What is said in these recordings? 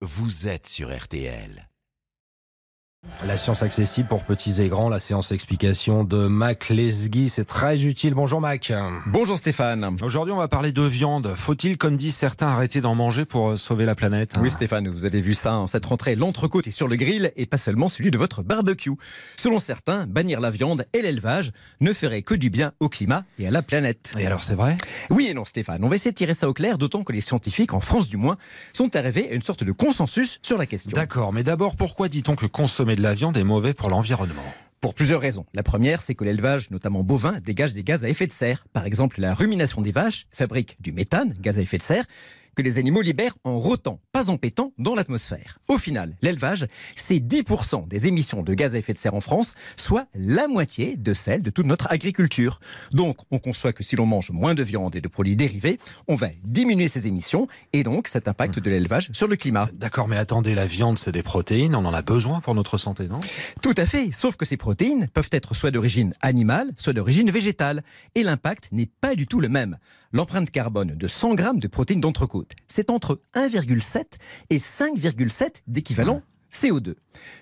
vous êtes sur RTL. La science accessible pour petits et grands, la séance explication de Mac Lesguy, c'est très utile. Bonjour Mac. Bonjour Stéphane. Aujourd'hui, on va parler de viande. Faut-il, comme disent certains, arrêter d'en manger pour euh, sauver la planète? Oui Stéphane, vous avez vu ça en cette rentrée. L'entrecôte est sur le grill et pas seulement celui de votre barbecue. Selon certains, bannir la viande et l'élevage ne ferait que du bien au climat et à la planète. Et alors, c'est vrai? Oui et non Stéphane, on va essayer de tirer ça au clair, d'autant que les scientifiques, en France du moins, sont arrivés à une sorte de consensus sur la question. D'accord, mais d'abord, pourquoi dit-on que consommer la viande est mauvais pour l'environnement Pour plusieurs raisons. La première, c'est que l'élevage, notamment bovin, dégage des gaz à effet de serre. Par exemple, la rumination des vaches fabrique du méthane, gaz à effet de serre, que les animaux libèrent en rotant, pas en pétant, dans l'atmosphère. Au final, l'élevage, c'est 10% des émissions de gaz à effet de serre en France, soit la moitié de celle de toute notre agriculture. Donc, on conçoit que si l'on mange moins de viande et de produits dérivés, on va diminuer ces émissions et donc cet impact de l'élevage sur le climat. D'accord, mais attendez, la viande, c'est des protéines, on en a besoin pour notre santé, non? Tout à fait, sauf que ces protéines peuvent être soit d'origine animale, soit d'origine végétale. Et l'impact n'est pas du tout le même. L'empreinte carbone de 100 grammes de protéines d'entrecôte, c'est entre 1,7 et 5,7 d'équivalent CO2.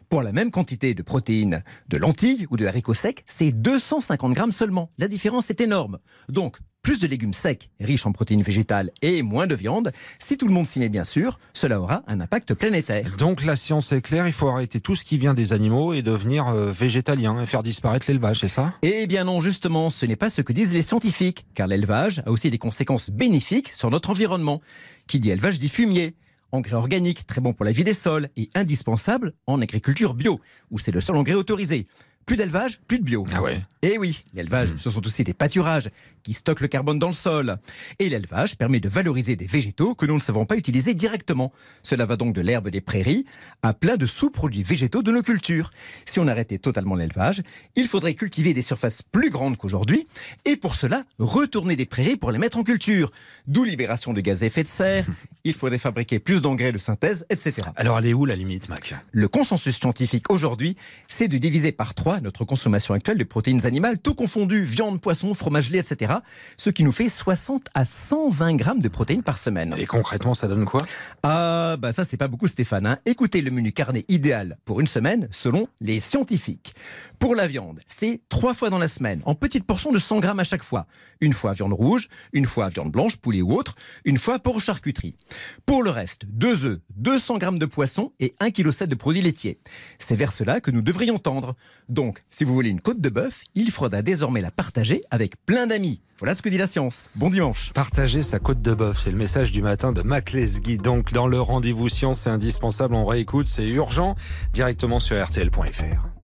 Pour la même quantité de protéines de lentilles ou de haricots secs, c'est 250 grammes seulement. La différence est énorme. Donc, plus de légumes secs, riches en protéines végétales et moins de viande, si tout le monde s'y met bien sûr, cela aura un impact planétaire. Donc la science est claire, il faut arrêter tout ce qui vient des animaux et devenir euh, végétalien et faire disparaître l'élevage, c'est ça? Eh bien non, justement, ce n'est pas ce que disent les scientifiques, car l'élevage a aussi des conséquences bénéfiques sur notre environnement. Qui dit élevage dit fumier. Engrais organique, très bon pour la vie des sols et indispensable en agriculture bio, où c'est le seul engrais autorisé. Plus d'élevage, plus de bio. Ah ouais Et oui, l'élevage, ce sont aussi des pâturages qui stockent le carbone dans le sol. Et l'élevage permet de valoriser des végétaux que nous ne savons pas utiliser directement. Cela va donc de l'herbe des prairies à plein de sous-produits végétaux de nos cultures. Si on arrêtait totalement l'élevage, il faudrait cultiver des surfaces plus grandes qu'aujourd'hui et pour cela, retourner des prairies pour les mettre en culture. D'où libération de gaz à effet de serre, il faudrait fabriquer plus d'engrais de synthèse, etc. Alors elle est où la limite, Mac? Le consensus scientifique aujourd'hui, c'est de diviser par trois notre consommation actuelle de protéines animales, tout confondu, viande, poisson, fromage, lait, etc. Ce qui nous fait 60 à 120 grammes de protéines par semaine. Et concrètement, ça donne quoi? Ah, bah ça, c'est pas beaucoup, Stéphane. hein. Écoutez le menu carnet idéal pour une semaine selon les scientifiques. Pour la viande, c'est trois fois dans la semaine, en petites portions de 100 grammes à chaque fois. Une fois viande rouge, une fois viande blanche, poulet ou autre, une fois pour charcuterie. Pour le reste, deux œufs, 200 grammes de poisson et 1,7 kg de produits laitiers. C'est vers cela que nous devrions tendre. Donc, si vous voulez une côte de bœuf, il faudra désormais la partager avec plein d'amis. Voilà ce que dit la science. Bon dimanche. Partager sa côte de bœuf, c'est le message du matin de Mac Lesguy. Donc dans le rendez-vous science, c'est indispensable, on réécoute, c'est urgent, directement sur rtl.fr.